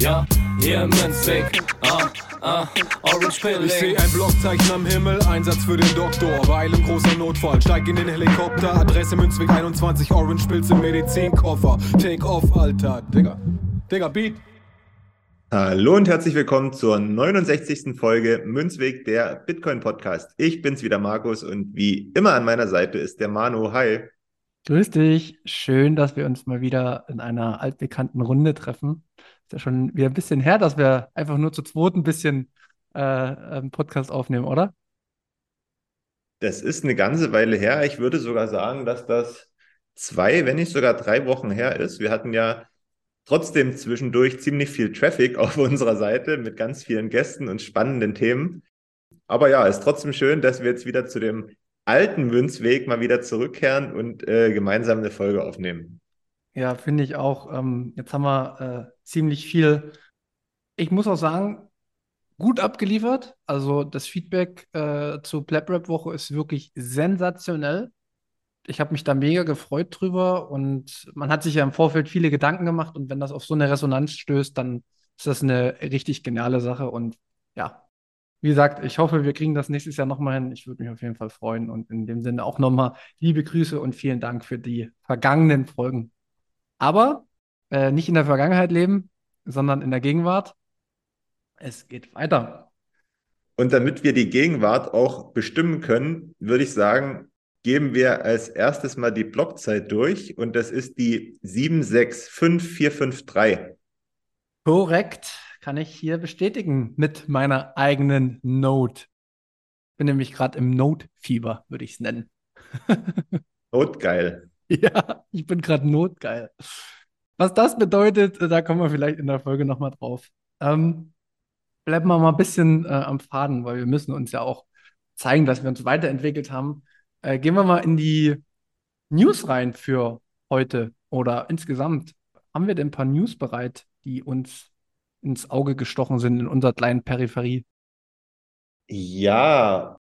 ja, hier im Münzweg, ah, ah, Orange Ich Pilling. seh ein Blockzeichen am Himmel, Einsatz für den Doktor. Weil im großer Notfall, steig in den Helikopter. Adresse Münzweg 21, Orange Pilz im Medizinkoffer. Take off, Alter. Digga. Digga, Beat. Hallo und herzlich willkommen zur 69. Folge Münzweg, der Bitcoin Podcast. Ich bin's wieder, Markus, und wie immer an meiner Seite ist der Manu. Hi. Grüß dich. Schön, dass wir uns mal wieder in einer altbekannten Runde treffen. Ist ja schon wieder ein bisschen her, dass wir einfach nur zu zweit ein bisschen äh, einen Podcast aufnehmen, oder? Das ist eine ganze Weile her. Ich würde sogar sagen, dass das zwei, wenn nicht sogar drei Wochen her ist. Wir hatten ja trotzdem zwischendurch ziemlich viel Traffic auf unserer Seite mit ganz vielen Gästen und spannenden Themen. Aber ja, ist trotzdem schön, dass wir jetzt wieder zu dem alten Münzweg mal wieder zurückkehren und äh, gemeinsam eine Folge aufnehmen. Ja, finde ich auch. Ähm, jetzt haben wir äh, ziemlich viel. Ich muss auch sagen, gut abgeliefert. Also das Feedback äh, zur Plap-Rap-Woche ist wirklich sensationell. Ich habe mich da mega gefreut drüber und man hat sich ja im Vorfeld viele Gedanken gemacht und wenn das auf so eine Resonanz stößt, dann ist das eine richtig geniale Sache und ja, wie gesagt, ich hoffe, wir kriegen das nächstes Jahr nochmal hin. Ich würde mich auf jeden Fall freuen und in dem Sinne auch nochmal liebe Grüße und vielen Dank für die vergangenen Folgen. Aber äh, nicht in der Vergangenheit leben, sondern in der Gegenwart. Es geht weiter. Und damit wir die Gegenwart auch bestimmen können, würde ich sagen, geben wir als erstes mal die Blockzeit durch und das ist die 765453. Korrekt, kann ich hier bestätigen mit meiner eigenen Note. Bin nämlich gerade im Note-Fieber, würde ich es nennen. Notgeil. Ja, ich bin gerade notgeil. Was das bedeutet, äh, da kommen wir vielleicht in der Folge nochmal drauf. Ähm, bleiben wir mal ein bisschen äh, am Faden, weil wir müssen uns ja auch zeigen, dass wir uns weiterentwickelt haben. Äh, gehen wir mal in die News rein für heute oder insgesamt. Haben wir denn ein paar News bereit, die uns ins Auge gestochen sind in unserer kleinen Peripherie? Ja,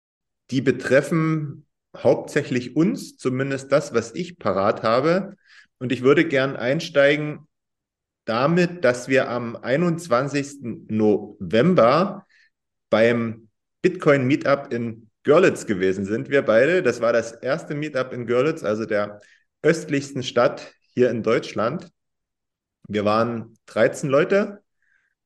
die betreffen hauptsächlich uns, zumindest das, was ich parat habe. Und ich würde gern einsteigen damit, dass wir am 21. November beim Bitcoin Meetup in Görlitz gewesen sind, wir beide. Das war das erste Meetup in Görlitz, also der östlichsten Stadt hier in Deutschland. Wir waren 13 Leute.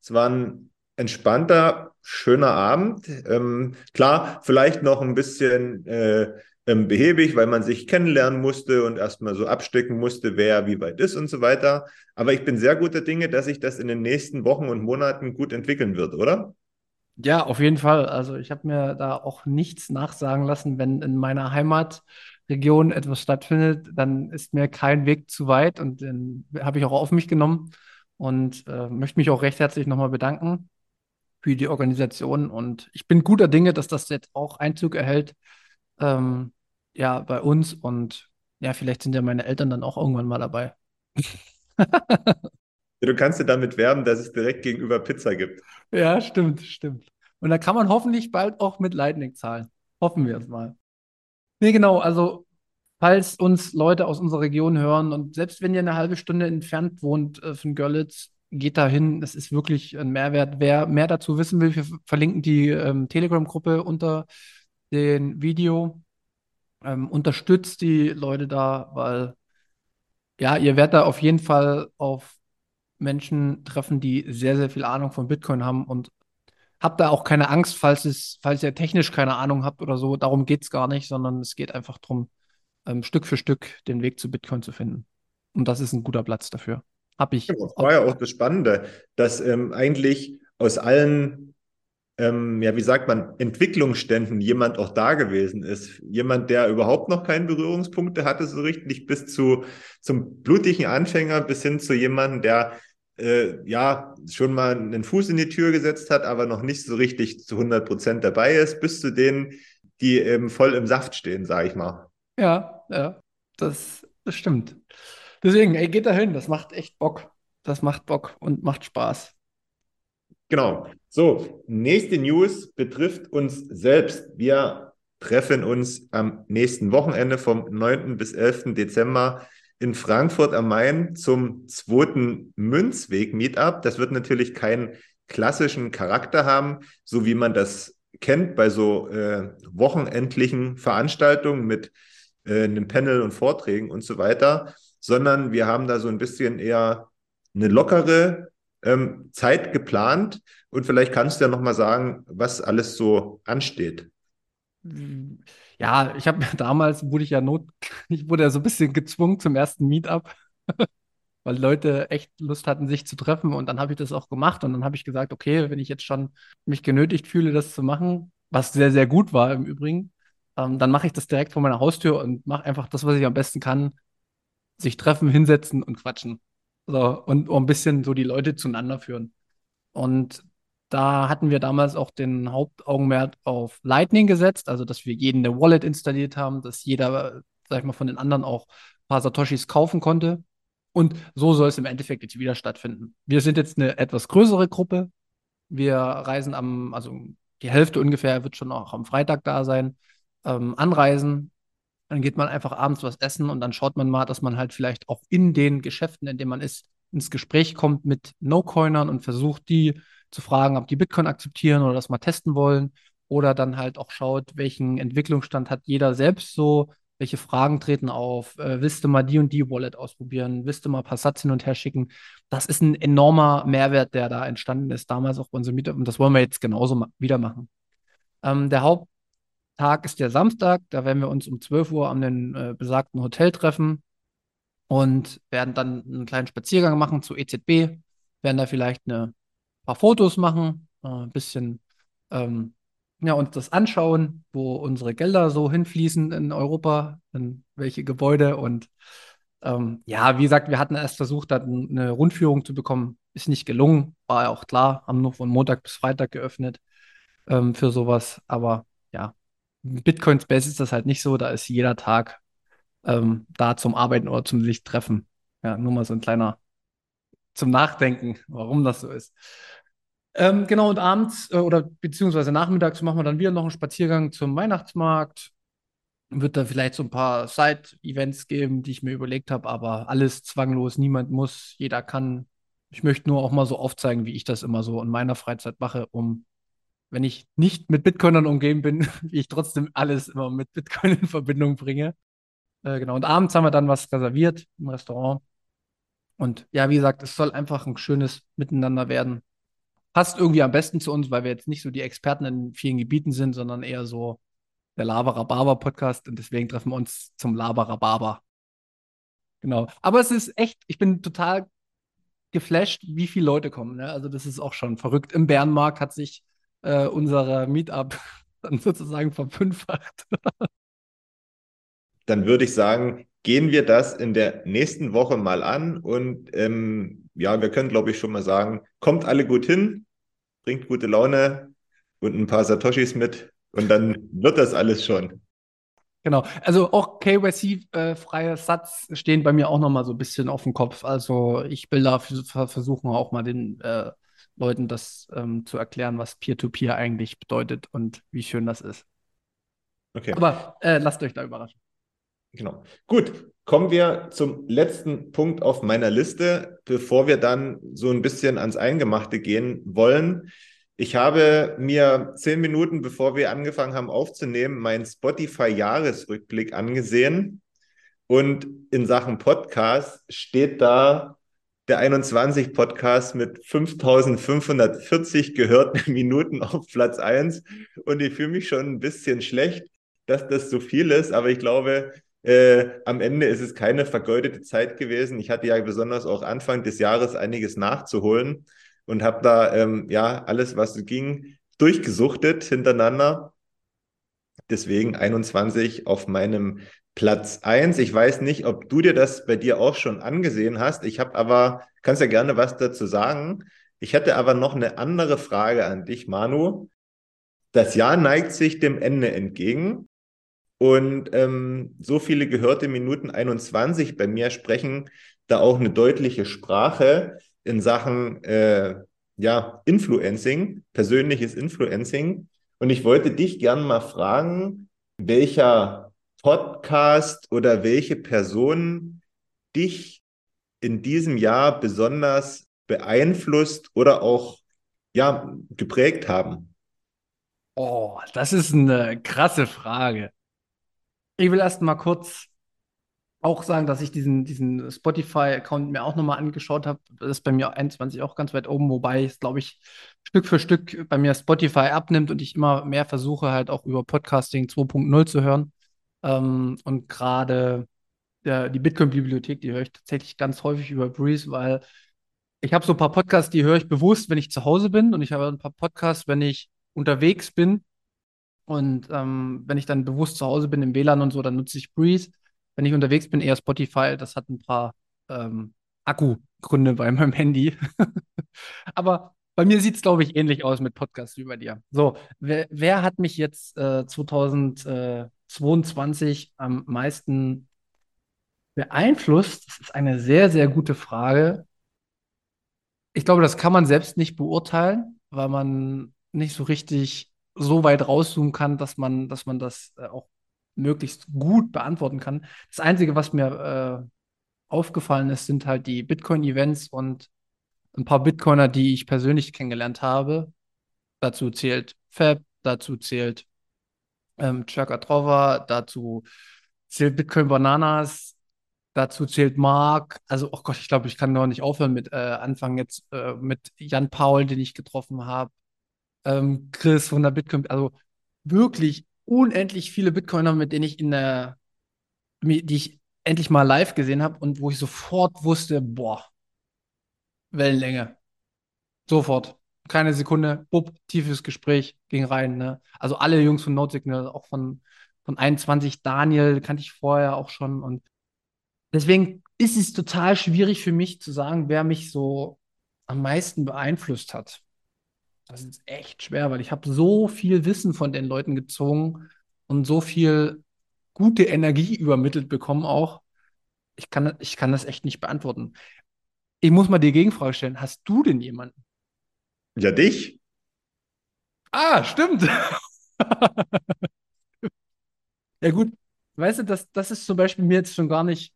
Es war ein entspannter, schöner Abend. Ähm, klar, vielleicht noch ein bisschen äh, ähm, behäbig, weil man sich kennenlernen musste und erstmal so abstecken musste, wer wie weit ist und so weiter. Aber ich bin sehr guter Dinge, dass sich das in den nächsten Wochen und Monaten gut entwickeln wird, oder? Ja, auf jeden Fall. Also ich habe mir da auch nichts nachsagen lassen, wenn in meiner Heimatregion etwas stattfindet, dann ist mir kein Weg zu weit und den habe ich auch auf mich genommen und äh, möchte mich auch recht herzlich nochmal bedanken für die Organisation und ich bin guter Dinge, dass das jetzt auch Einzug erhält, ähm, ja, bei uns und ja, vielleicht sind ja meine Eltern dann auch irgendwann mal dabei. Du kannst dir damit werben, dass es direkt gegenüber Pizza gibt. Ja, stimmt, stimmt. Und da kann man hoffentlich bald auch mit Lightning zahlen. Hoffen wir es mal. Nee, genau, also falls uns Leute aus unserer Region hören und selbst wenn ihr eine halbe Stunde entfernt wohnt äh, von Görlitz, geht da hin. Es ist wirklich ein Mehrwert. Wer mehr dazu wissen will, wir verlinken die ähm, Telegram-Gruppe unter dem Video. Ähm, unterstützt die Leute da, weil ja, ihr werdet da auf jeden Fall auf Menschen treffen, die sehr, sehr viel Ahnung von Bitcoin haben und habt da auch keine Angst, falls, es, falls ihr technisch keine Ahnung habt oder so. Darum geht es gar nicht, sondern es geht einfach darum, ähm, Stück für Stück den Weg zu Bitcoin zu finden. Und das ist ein guter Platz dafür. Hab ich. Das war ja auch das Spannende, dass ähm, eigentlich aus allen, ähm, ja, wie sagt man, Entwicklungsständen jemand auch da gewesen ist. Jemand, der überhaupt noch keine Berührungspunkte hatte, so richtig, bis zu zum blutigen Anfänger, bis hin zu jemandem, der äh, ja schon mal einen Fuß in die Tür gesetzt hat, aber noch nicht so richtig zu 100 Prozent dabei ist, bis zu denen, die eben voll im Saft stehen, sage ich mal. Ja, ja, das, das stimmt. Deswegen, ey, geht da hin, das macht echt Bock. Das macht Bock und macht Spaß. Genau. So, nächste News betrifft uns selbst. Wir treffen uns am nächsten Wochenende vom 9. bis 11. Dezember in Frankfurt am Main zum zweiten Münzweg-Meetup. Das wird natürlich keinen klassischen Charakter haben, so wie man das kennt bei so äh, wochenendlichen Veranstaltungen mit äh, einem Panel und Vorträgen und so weiter, sondern wir haben da so ein bisschen eher eine lockere ähm, Zeit geplant. Und vielleicht kannst du ja nochmal sagen, was alles so ansteht. Ja, ich habe damals wurde ich ja not, ich wurde ja so ein bisschen gezwungen zum ersten Meetup, weil Leute echt Lust hatten, sich zu treffen. Und dann habe ich das auch gemacht. Und dann habe ich gesagt, okay, wenn ich jetzt schon mich genötigt fühle, das zu machen, was sehr, sehr gut war im Übrigen, ähm, dann mache ich das direkt vor meiner Haustür und mache einfach das, was ich am besten kann, sich treffen, hinsetzen und quatschen. So, und ein bisschen so die Leute zueinander führen. Und da hatten wir damals auch den Hauptaugenmerk auf Lightning gesetzt, also dass wir jeden eine Wallet installiert haben, dass jeder, sag ich mal, von den anderen auch ein paar Satoshis kaufen konnte. Und so soll es im Endeffekt jetzt wieder stattfinden. Wir sind jetzt eine etwas größere Gruppe. Wir reisen am, also die Hälfte ungefähr wird schon auch am Freitag da sein, ähm, anreisen dann geht man einfach abends was essen und dann schaut man mal, dass man halt vielleicht auch in den Geschäften, in denen man ist, ins Gespräch kommt mit No-Coinern und versucht, die zu fragen, ob die Bitcoin akzeptieren oder das mal testen wollen. Oder dann halt auch schaut, welchen Entwicklungsstand hat jeder selbst so, welche Fragen treten auf, äh, willst du mal die und die Wallet ausprobieren, willst du mal ein paar Satz hin und her schicken. Das ist ein enormer Mehrwert, der da entstanden ist, damals auch bei unserem Meetup und das wollen wir jetzt genauso wieder machen. Ähm, der Haupt Tag ist der Samstag. Da werden wir uns um 12 Uhr an den äh, besagten Hotel treffen und werden dann einen kleinen Spaziergang machen zu EZB. Werden da vielleicht ein paar Fotos machen, äh, ein bisschen ähm, ja, uns das anschauen, wo unsere Gelder so hinfließen in Europa, in welche Gebäude. Und ähm, ja, wie gesagt, wir hatten erst versucht, eine Rundführung zu bekommen. Ist nicht gelungen, war ja auch klar, haben nur von Montag bis Freitag geöffnet ähm, für sowas. Aber Bitcoin Space ist das halt nicht so, da ist jeder Tag ähm, da zum Arbeiten oder zum sich treffen. Ja, nur mal so ein kleiner zum Nachdenken, warum das so ist. Ähm, genau, und abends äh, oder beziehungsweise nachmittags machen wir dann wieder noch einen Spaziergang zum Weihnachtsmarkt. Wird da vielleicht so ein paar Side-Events geben, die ich mir überlegt habe, aber alles zwanglos, niemand muss, jeder kann. Ich möchte nur auch mal so aufzeigen, wie ich das immer so in meiner Freizeit mache, um wenn ich nicht mit Bitcoinern umgeben bin, wie ich trotzdem alles immer mit Bitcoin in Verbindung bringe. Äh, genau. Und abends haben wir dann was reserviert im Restaurant. Und ja, wie gesagt, es soll einfach ein schönes Miteinander werden. Passt irgendwie am besten zu uns, weil wir jetzt nicht so die Experten in vielen Gebieten sind, sondern eher so der Laberababer-Podcast und deswegen treffen wir uns zum Laberababer. Genau. Aber es ist echt, ich bin total geflasht, wie viele Leute kommen. Ne? Also, das ist auch schon verrückt. Im Bärenmarkt hat sich äh, unserer Meetup dann sozusagen verfünffacht. dann würde ich sagen, gehen wir das in der nächsten Woche mal an und ähm, ja, wir können, glaube ich, schon mal sagen, kommt alle gut hin, bringt gute Laune und ein paar Satoshis mit und dann wird das alles schon. Genau, also auch KYC-freie äh, Satz stehen bei mir auch nochmal so ein bisschen auf dem Kopf. Also ich will da versuchen auch mal den äh, Leuten das ähm, zu erklären, was Peer-to-Peer -Peer eigentlich bedeutet und wie schön das ist. Okay. Aber äh, lasst euch da überraschen. Genau. Gut, kommen wir zum letzten Punkt auf meiner Liste, bevor wir dann so ein bisschen ans Eingemachte gehen wollen. Ich habe mir zehn Minuten, bevor wir angefangen haben aufzunehmen, meinen Spotify-Jahresrückblick angesehen. Und in Sachen Podcast steht da der 21 Podcast mit 5540 gehörten Minuten auf Platz 1. Und ich fühle mich schon ein bisschen schlecht, dass das so viel ist. Aber ich glaube, äh, am Ende ist es keine vergeudete Zeit gewesen. Ich hatte ja besonders auch Anfang des Jahres einiges nachzuholen und habe da ähm, ja alles, was ging, durchgesuchtet hintereinander. Deswegen 21 auf meinem Platz 1. Ich weiß nicht, ob du dir das bei dir auch schon angesehen hast. Ich habe aber, kannst ja gerne was dazu sagen. Ich hätte aber noch eine andere Frage an dich, Manu. Das Jahr neigt sich dem Ende entgegen. Und ähm, so viele gehörte Minuten 21 bei mir sprechen da auch eine deutliche Sprache in Sachen äh, ja, Influencing, persönliches Influencing. Und ich wollte dich gerne mal fragen, welcher Podcast oder welche Personen dich in diesem Jahr besonders beeinflusst oder auch ja, geprägt haben? Oh, das ist eine krasse Frage. Ich will erst mal kurz auch sagen, dass ich diesen, diesen Spotify-Account mir auch nochmal angeschaut habe. Das ist bei mir 21 auch ganz weit oben, wobei es, glaube ich, Stück für Stück bei mir Spotify abnimmt und ich immer mehr versuche, halt auch über Podcasting 2.0 zu hören. Ähm, und gerade die Bitcoin-Bibliothek, die höre ich tatsächlich ganz häufig über Breeze, weil ich habe so ein paar Podcasts, die höre ich bewusst, wenn ich zu Hause bin und ich habe ein paar Podcasts, wenn ich unterwegs bin und ähm, wenn ich dann bewusst zu Hause bin im WLAN und so, dann nutze ich Breeze. Wenn ich unterwegs bin, eher Spotify. Das hat ein paar ähm, Akkugründe bei meinem Handy. Aber bei mir sieht es, glaube ich, ähnlich aus mit Podcasts wie bei dir. So, wer, wer hat mich jetzt äh, 2022 am meisten beeinflusst? Das ist eine sehr, sehr gute Frage. Ich glaube, das kann man selbst nicht beurteilen, weil man nicht so richtig so weit rauszoomen kann, dass man, dass man das äh, auch möglichst gut beantworten kann. Das Einzige, was mir äh, aufgefallen ist, sind halt die Bitcoin-Events und ein paar Bitcoiner, die ich persönlich kennengelernt habe. Dazu zählt Fab, dazu zählt ähm, Chaka Trova, dazu zählt Bitcoin Bananas, dazu zählt Mark. Also, oh Gott, ich glaube, ich kann noch nicht aufhören mit äh, anfangen jetzt äh, mit Jan Paul, den ich getroffen habe ähm, Chris von der Bitcoin, also wirklich unendlich viele Bitcoiner, mit denen ich in der, die ich endlich mal live gesehen habe und wo ich sofort wusste, boah, Wellenlänge. Sofort. Keine Sekunde, bupp, tiefes Gespräch, ging rein. Ne? Also alle Jungs von NoteSignal, auch von, von 21, Daniel kannte ich vorher auch schon. Und deswegen ist es total schwierig für mich zu sagen, wer mich so am meisten beeinflusst hat. Das ist echt schwer, weil ich habe so viel Wissen von den Leuten gezogen und so viel gute Energie übermittelt bekommen auch. Ich kann, ich kann das echt nicht beantworten. Ich muss mal die Gegenfrage stellen. Hast du denn jemanden? Ja, dich. Ah, stimmt. ja, gut. Weißt du, das, das ist zum Beispiel mir jetzt schon gar nicht,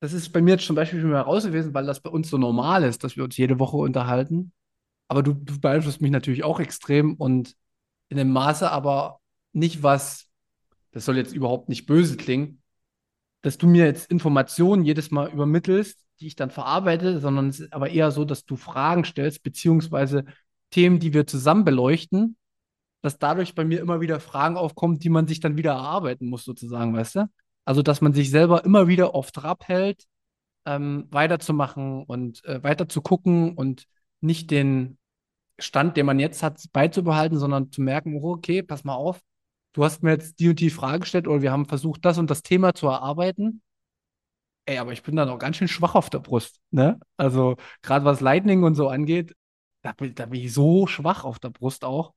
das ist bei mir jetzt zum Beispiel schon mal raus gewesen, weil das bei uns so normal ist, dass wir uns jede Woche unterhalten. Aber du, du beeinflusst mich natürlich auch extrem und in dem Maße aber nicht was, das soll jetzt überhaupt nicht böse klingen, dass du mir jetzt Informationen jedes Mal übermittelst, die ich dann verarbeite, sondern es ist aber eher so, dass du Fragen stellst, beziehungsweise Themen, die wir zusammen beleuchten, dass dadurch bei mir immer wieder Fragen aufkommen, die man sich dann wieder erarbeiten muss, sozusagen, weißt du? Also, dass man sich selber immer wieder auf Trab hält, ähm, weiterzumachen und äh, weiter und nicht den Stand, den man jetzt hat, beizubehalten, sondern zu merken, oh, okay, pass mal auf, du hast mir jetzt die und die Frage gestellt oder wir haben versucht, das und das Thema zu erarbeiten. Ey, aber ich bin da noch ganz schön schwach auf der Brust, ne? Also, gerade was Lightning und so angeht, da bin, da bin ich so schwach auf der Brust auch.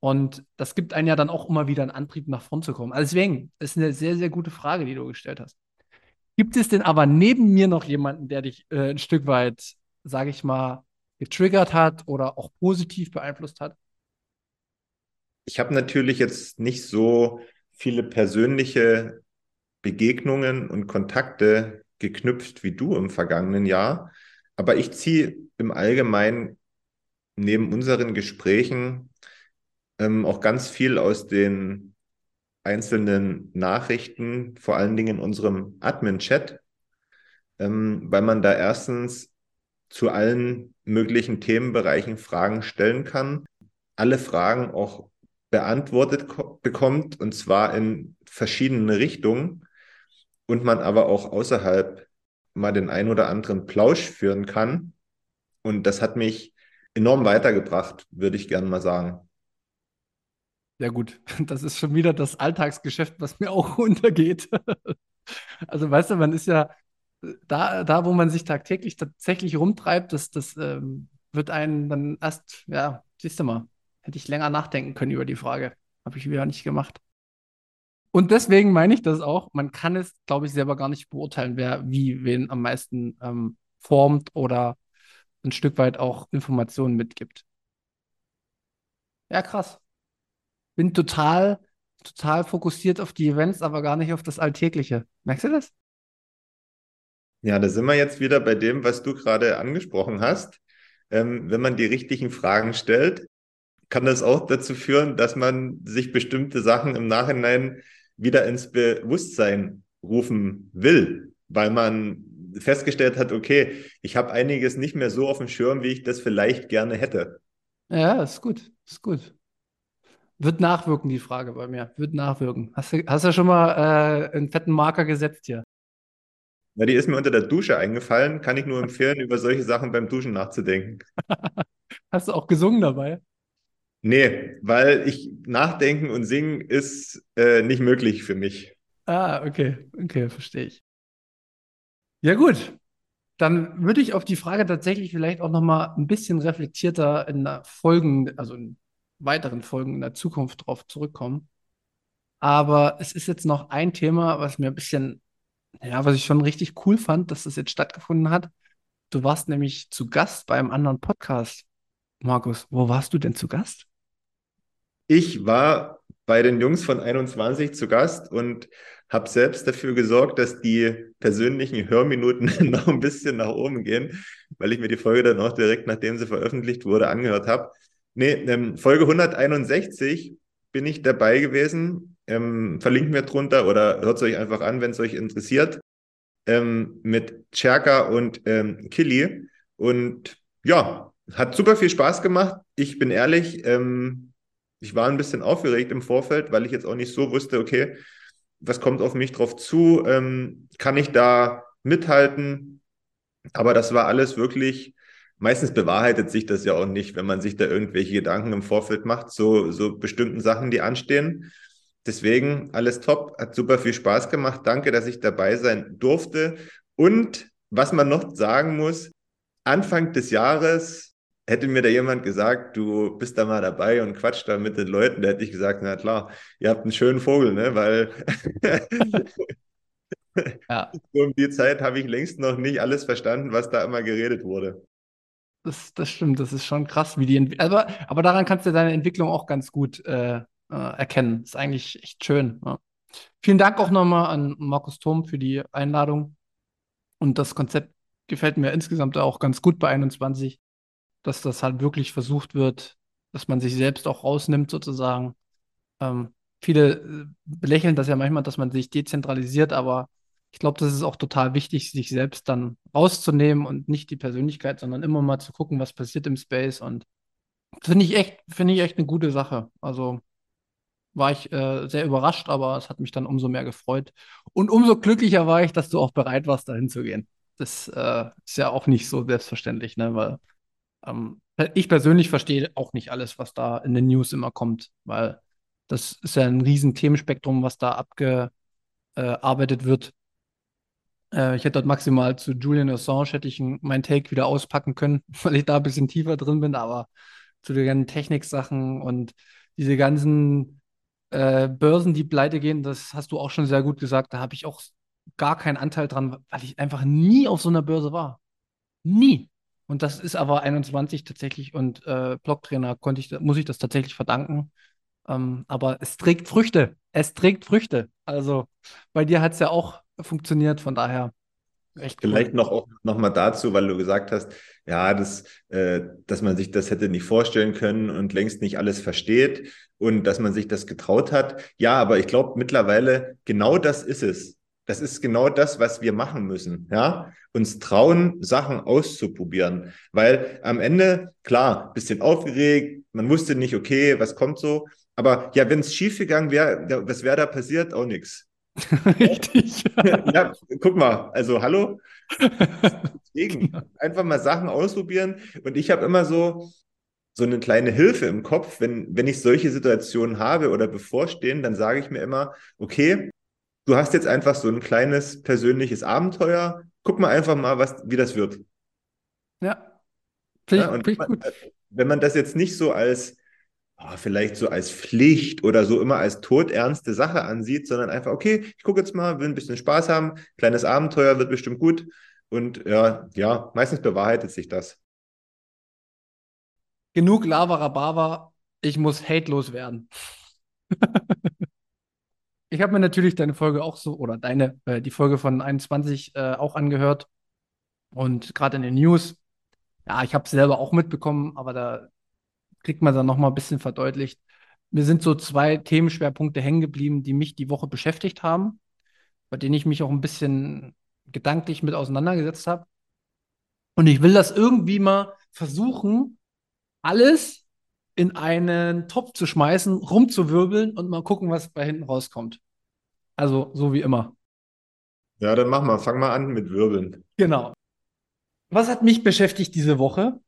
Und das gibt einen ja dann auch immer wieder einen Antrieb, nach vorn zu kommen. Also deswegen, ist eine sehr, sehr gute Frage, die du gestellt hast. Gibt es denn aber neben mir noch jemanden, der dich äh, ein Stück weit, sage ich mal, getriggert hat oder auch positiv beeinflusst hat? Ich habe natürlich jetzt nicht so viele persönliche Begegnungen und Kontakte geknüpft wie du im vergangenen Jahr. Aber ich ziehe im Allgemeinen neben unseren Gesprächen ähm, auch ganz viel aus den einzelnen Nachrichten, vor allen Dingen in unserem Admin-Chat, ähm, weil man da erstens zu allen möglichen Themenbereichen Fragen stellen kann, alle Fragen auch beantwortet bekommt und zwar in verschiedene Richtungen und man aber auch außerhalb mal den ein oder anderen Plausch führen kann. Und das hat mich enorm weitergebracht, würde ich gerne mal sagen. Ja gut, das ist schon wieder das Alltagsgeschäft, was mir auch untergeht. Also weißt du, man ist ja da, da wo man sich tagtäglich tatsächlich rumtreibt, das, das ähm, wird einen dann erst, ja, siehst du mal, hätte ich länger nachdenken können über die Frage. Habe ich wieder nicht gemacht. Und deswegen meine ich das auch, man kann es, glaube ich, selber gar nicht beurteilen, wer wie wen am meisten ähm, formt oder ein Stück weit auch Informationen mitgibt. Ja, krass bin total, total fokussiert auf die Events, aber gar nicht auf das Alltägliche. Merkst du das? Ja, da sind wir jetzt wieder bei dem, was du gerade angesprochen hast. Ähm, wenn man die richtigen Fragen stellt, kann das auch dazu führen, dass man sich bestimmte Sachen im Nachhinein wieder ins Bewusstsein rufen will, weil man festgestellt hat, okay, ich habe einiges nicht mehr so auf dem Schirm, wie ich das vielleicht gerne hätte. Ja, ist gut, ist gut. Wird nachwirken, die Frage bei mir. Wird nachwirken. Hast du, hast du schon mal äh, einen fetten Marker gesetzt hier? Ja, die ist mir unter der Dusche eingefallen. Kann ich nur empfehlen, über solche Sachen beim Duschen nachzudenken. Hast du auch gesungen dabei? Nee, weil ich nachdenken und singen ist äh, nicht möglich für mich. Ah, okay. Okay, verstehe ich. Ja, gut. Dann würde ich auf die Frage tatsächlich vielleicht auch nochmal ein bisschen reflektierter in Folgen, also in weiteren Folgen in der Zukunft drauf zurückkommen. Aber es ist jetzt noch ein Thema, was mir ein bisschen, ja, was ich schon richtig cool fand, dass das jetzt stattgefunden hat. Du warst nämlich zu Gast bei einem anderen Podcast. Markus, wo warst du denn zu Gast? Ich war bei den Jungs von 21 zu Gast und habe selbst dafür gesorgt, dass die persönlichen Hörminuten noch ein bisschen nach oben gehen, weil ich mir die Folge dann auch direkt, nachdem sie veröffentlicht wurde, angehört habe. Nee, ähm, Folge 161 bin ich dabei gewesen. Ähm, verlinkt mir drunter oder hört es euch einfach an, wenn es euch interessiert. Ähm, mit Cherka und ähm, Killy. Und ja, hat super viel Spaß gemacht. Ich bin ehrlich, ähm, ich war ein bisschen aufgeregt im Vorfeld, weil ich jetzt auch nicht so wusste, okay, was kommt auf mich drauf zu? Ähm, kann ich da mithalten? Aber das war alles wirklich meistens bewahrheitet sich das ja auch nicht, wenn man sich da irgendwelche Gedanken im Vorfeld macht, so, so bestimmten Sachen, die anstehen. Deswegen alles top, hat super viel Spaß gemacht. Danke, dass ich dabei sein durfte. Und was man noch sagen muss, Anfang des Jahres hätte mir da jemand gesagt, du bist da mal dabei und quatscht da mit den Leuten, da hätte ich gesagt, na klar, ihr habt einen schönen Vogel, ne? Weil ja. um die Zeit habe ich längst noch nicht alles verstanden, was da immer geredet wurde. Das, das stimmt, das ist schon krass, wie die Ent aber, aber daran kannst du deine Entwicklung auch ganz gut äh, äh, erkennen. Ist eigentlich echt schön. Ja. Vielen Dank auch nochmal an Markus Thom für die Einladung. Und das Konzept gefällt mir insgesamt auch ganz gut bei 21, dass das halt wirklich versucht wird, dass man sich selbst auch rausnimmt, sozusagen. Ähm, viele äh, belächeln das ja manchmal, dass man sich dezentralisiert, aber ich glaube, das ist auch total wichtig, sich selbst dann rauszunehmen und nicht die Persönlichkeit, sondern immer mal zu gucken, was passiert im Space. Und finde ich echt, finde ich echt eine gute Sache. Also war ich äh, sehr überrascht, aber es hat mich dann umso mehr gefreut. Und umso glücklicher war ich, dass du auch bereit warst, dahin zu gehen. Das äh, ist ja auch nicht so selbstverständlich, ne? Weil ähm, ich persönlich verstehe auch nicht alles, was da in den News immer kommt, weil das ist ja ein riesen Themenspektrum, was da abgearbeitet wird. Äh, ich hätte dort maximal zu Julian Assange hätte ich mein Take wieder auspacken können, weil ich da ein bisschen tiefer drin bin, aber zu den ganzen Techniksachen und diese ganzen äh, Börsen, die pleite gehen, das hast du auch schon sehr gut gesagt, da habe ich auch gar keinen Anteil dran, weil ich einfach nie auf so einer Börse war. Nie. Und das ist aber 21 tatsächlich und äh, Blocktrainer konnte ich, muss ich das tatsächlich verdanken. Ähm, aber es trägt Früchte. Es trägt Früchte. Also bei dir hat es ja auch funktioniert, von daher echt cool. Vielleicht noch, auch, noch mal dazu, weil du gesagt hast, ja, das, äh, dass man sich das hätte nicht vorstellen können und längst nicht alles versteht und dass man sich das getraut hat. Ja, aber ich glaube mittlerweile genau das ist es. Das ist genau das, was wir machen müssen. Ja, uns trauen, Sachen auszuprobieren, weil am Ende klar, bisschen aufgeregt, man wusste nicht, okay, was kommt so, aber ja, wenn es schiefgegangen wäre, was wäre da passiert? Auch nichts. Richtig. ja, guck mal, also hallo. Deswegen genau. einfach mal Sachen ausprobieren. Und ich habe immer so, so eine kleine Hilfe im Kopf, wenn, wenn ich solche Situationen habe oder bevorstehen, dann sage ich mir immer, okay, du hast jetzt einfach so ein kleines persönliches Abenteuer. Guck mal einfach mal, was, wie das wird. Ja. Finde ja, und wenn man, wenn man das jetzt nicht so als oh, vielleicht so als Pflicht oder so immer als todernste Sache ansieht, sondern einfach, okay, ich gucke jetzt mal, will ein bisschen Spaß haben, kleines Abenteuer wird bestimmt gut. Und ja, ja, meistens bewahrheitet sich das. Genug Lava Rabava, ich muss hatelos werden. ich habe mir natürlich deine Folge auch so, oder deine, äh, die Folge von 21 äh, auch angehört. Und gerade in den News, ja, ich habe es selber auch mitbekommen, aber da kriegt man dann nochmal ein bisschen verdeutlicht. Mir sind so zwei Themenschwerpunkte hängen geblieben, die mich die Woche beschäftigt haben, bei denen ich mich auch ein bisschen gedanklich mit auseinandergesetzt habe. Und ich will das irgendwie mal versuchen, alles in einen Topf zu schmeißen, rumzuwirbeln und mal gucken, was bei hinten rauskommt. Also so wie immer. Ja, dann mach mal, fang mal an mit Wirbeln. Genau. Was hat mich beschäftigt diese Woche?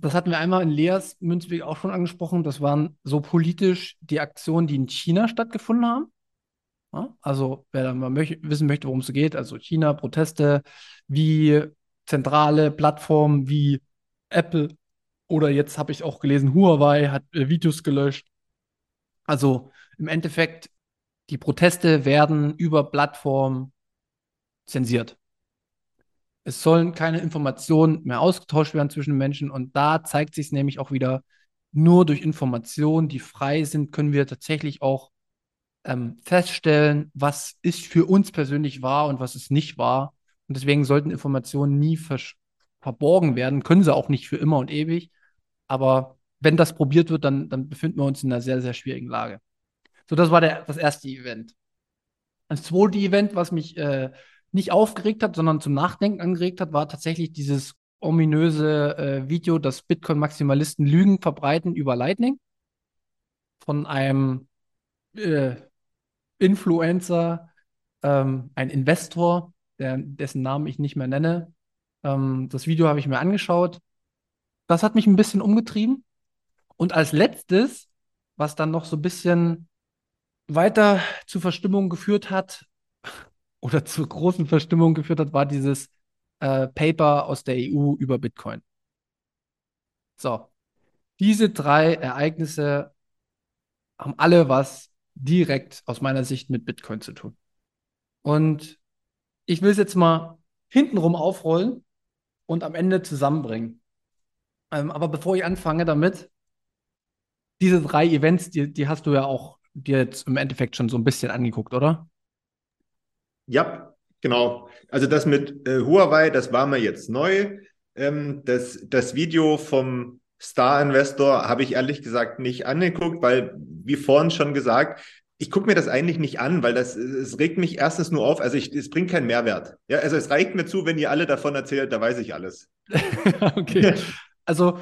Das hatten wir einmal in Leas Münzweg auch schon angesprochen. Das waren so politisch die Aktionen, die in China stattgefunden haben. Ja, also, wer dann mal möch wissen möchte, worum es geht, also China, Proteste, wie zentrale Plattformen wie Apple oder jetzt habe ich auch gelesen, Huawei hat äh, Videos gelöscht. Also im Endeffekt, die Proteste werden über Plattformen zensiert. Es sollen keine Informationen mehr ausgetauscht werden zwischen Menschen. Und da zeigt sich es nämlich auch wieder, nur durch Informationen, die frei sind, können wir tatsächlich auch ähm, feststellen, was ist für uns persönlich wahr und was ist nicht wahr. Und deswegen sollten Informationen nie verborgen werden, können sie auch nicht für immer und ewig. Aber wenn das probiert wird, dann, dann befinden wir uns in einer sehr, sehr schwierigen Lage. So, das war der, das erste Event. Das zweite Event, was mich äh, nicht aufgeregt hat, sondern zum Nachdenken angeregt hat, war tatsächlich dieses ominöse äh, Video, dass Bitcoin-Maximalisten Lügen verbreiten über Lightning von einem äh, Influencer, ähm, ein Investor, der, dessen Namen ich nicht mehr nenne. Ähm, das Video habe ich mir angeschaut. Das hat mich ein bisschen umgetrieben. Und als letztes, was dann noch so ein bisschen weiter zu Verstimmung geführt hat, oder zu großen Verstimmungen geführt hat, war dieses äh, Paper aus der EU über Bitcoin. So, diese drei Ereignisse haben alle was direkt aus meiner Sicht mit Bitcoin zu tun. Und ich will es jetzt mal hintenrum aufrollen und am Ende zusammenbringen. Ähm, aber bevor ich anfange damit, diese drei Events, die, die hast du ja auch dir jetzt im Endeffekt schon so ein bisschen angeguckt, oder? Ja, genau. Also das mit äh, Huawei, das war mir jetzt neu. Ähm, das, das Video vom Star Investor habe ich ehrlich gesagt nicht angeguckt, weil, wie vorhin schon gesagt, ich gucke mir das eigentlich nicht an, weil das es regt mich erstens nur auf, also ich, es bringt keinen Mehrwert. Ja, also es reicht mir zu, wenn ihr alle davon erzählt, da weiß ich alles. okay. Also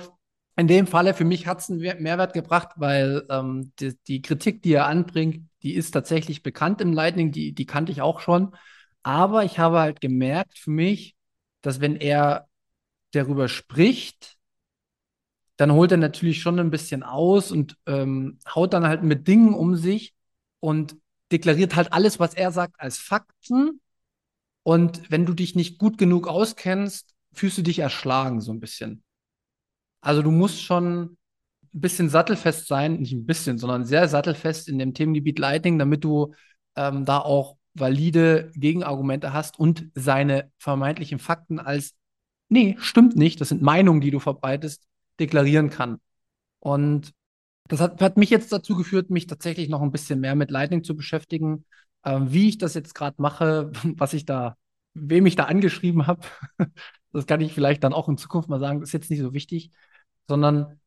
in dem Falle für mich hat es einen Mehrwert gebracht, weil ähm, die, die, Kritik, die er anbringt, die ist tatsächlich bekannt im Lightning, die, die kannte ich auch schon. Aber ich habe halt gemerkt für mich, dass wenn er darüber spricht, dann holt er natürlich schon ein bisschen aus und ähm, haut dann halt mit Dingen um sich und deklariert halt alles, was er sagt, als Fakten. Und wenn du dich nicht gut genug auskennst, fühlst du dich erschlagen so ein bisschen. Also du musst schon ein bisschen sattelfest sein, nicht ein bisschen, sondern sehr sattelfest in dem Themengebiet Lightning, damit du ähm, da auch valide Gegenargumente hast und seine vermeintlichen Fakten als, nee, stimmt nicht, das sind Meinungen, die du verbreitest, deklarieren kann. Und Das hat, hat mich jetzt dazu geführt, mich tatsächlich noch ein bisschen mehr mit Lightning zu beschäftigen. Ähm, wie ich das jetzt gerade mache, was ich da, wem ich da angeschrieben habe, das kann ich vielleicht dann auch in Zukunft mal sagen, ist jetzt nicht so wichtig, sondern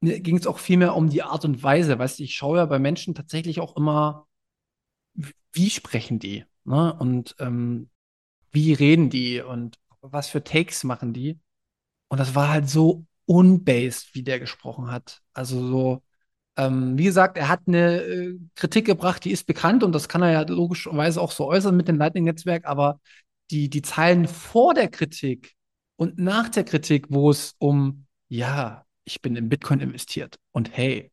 mir ging es auch vielmehr um die Art und Weise. Weißt du, ich schaue ja bei Menschen tatsächlich auch immer, wie sprechen die, ne? Und ähm, wie reden die und was für Takes machen die. Und das war halt so unbased, wie der gesprochen hat. Also so, ähm, wie gesagt, er hat eine äh, Kritik gebracht, die ist bekannt und das kann er ja logischerweise auch so äußern mit dem Lightning-Netzwerk, aber die, die Zeilen vor der Kritik und nach der Kritik, wo es um, ja, ich bin in Bitcoin investiert und hey,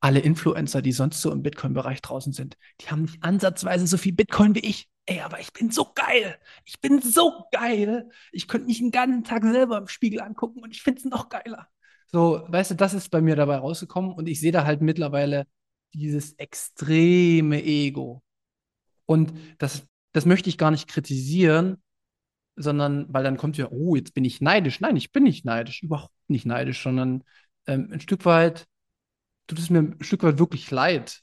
alle Influencer, die sonst so im Bitcoin-Bereich draußen sind, die haben nicht ansatzweise so viel Bitcoin wie ich. Ey, aber ich bin so geil. Ich bin so geil. Ich könnte mich den ganzen Tag selber im Spiegel angucken und ich finde es noch geiler. So, weißt du, das ist bei mir dabei rausgekommen und ich sehe da halt mittlerweile dieses extreme Ego. Und das, das möchte ich gar nicht kritisieren, sondern weil dann kommt ja, oh, jetzt bin ich neidisch. Nein, ich bin nicht neidisch, überhaupt nicht neidisch, sondern ähm, ein Stück weit tut es mir ein Stück weit wirklich leid.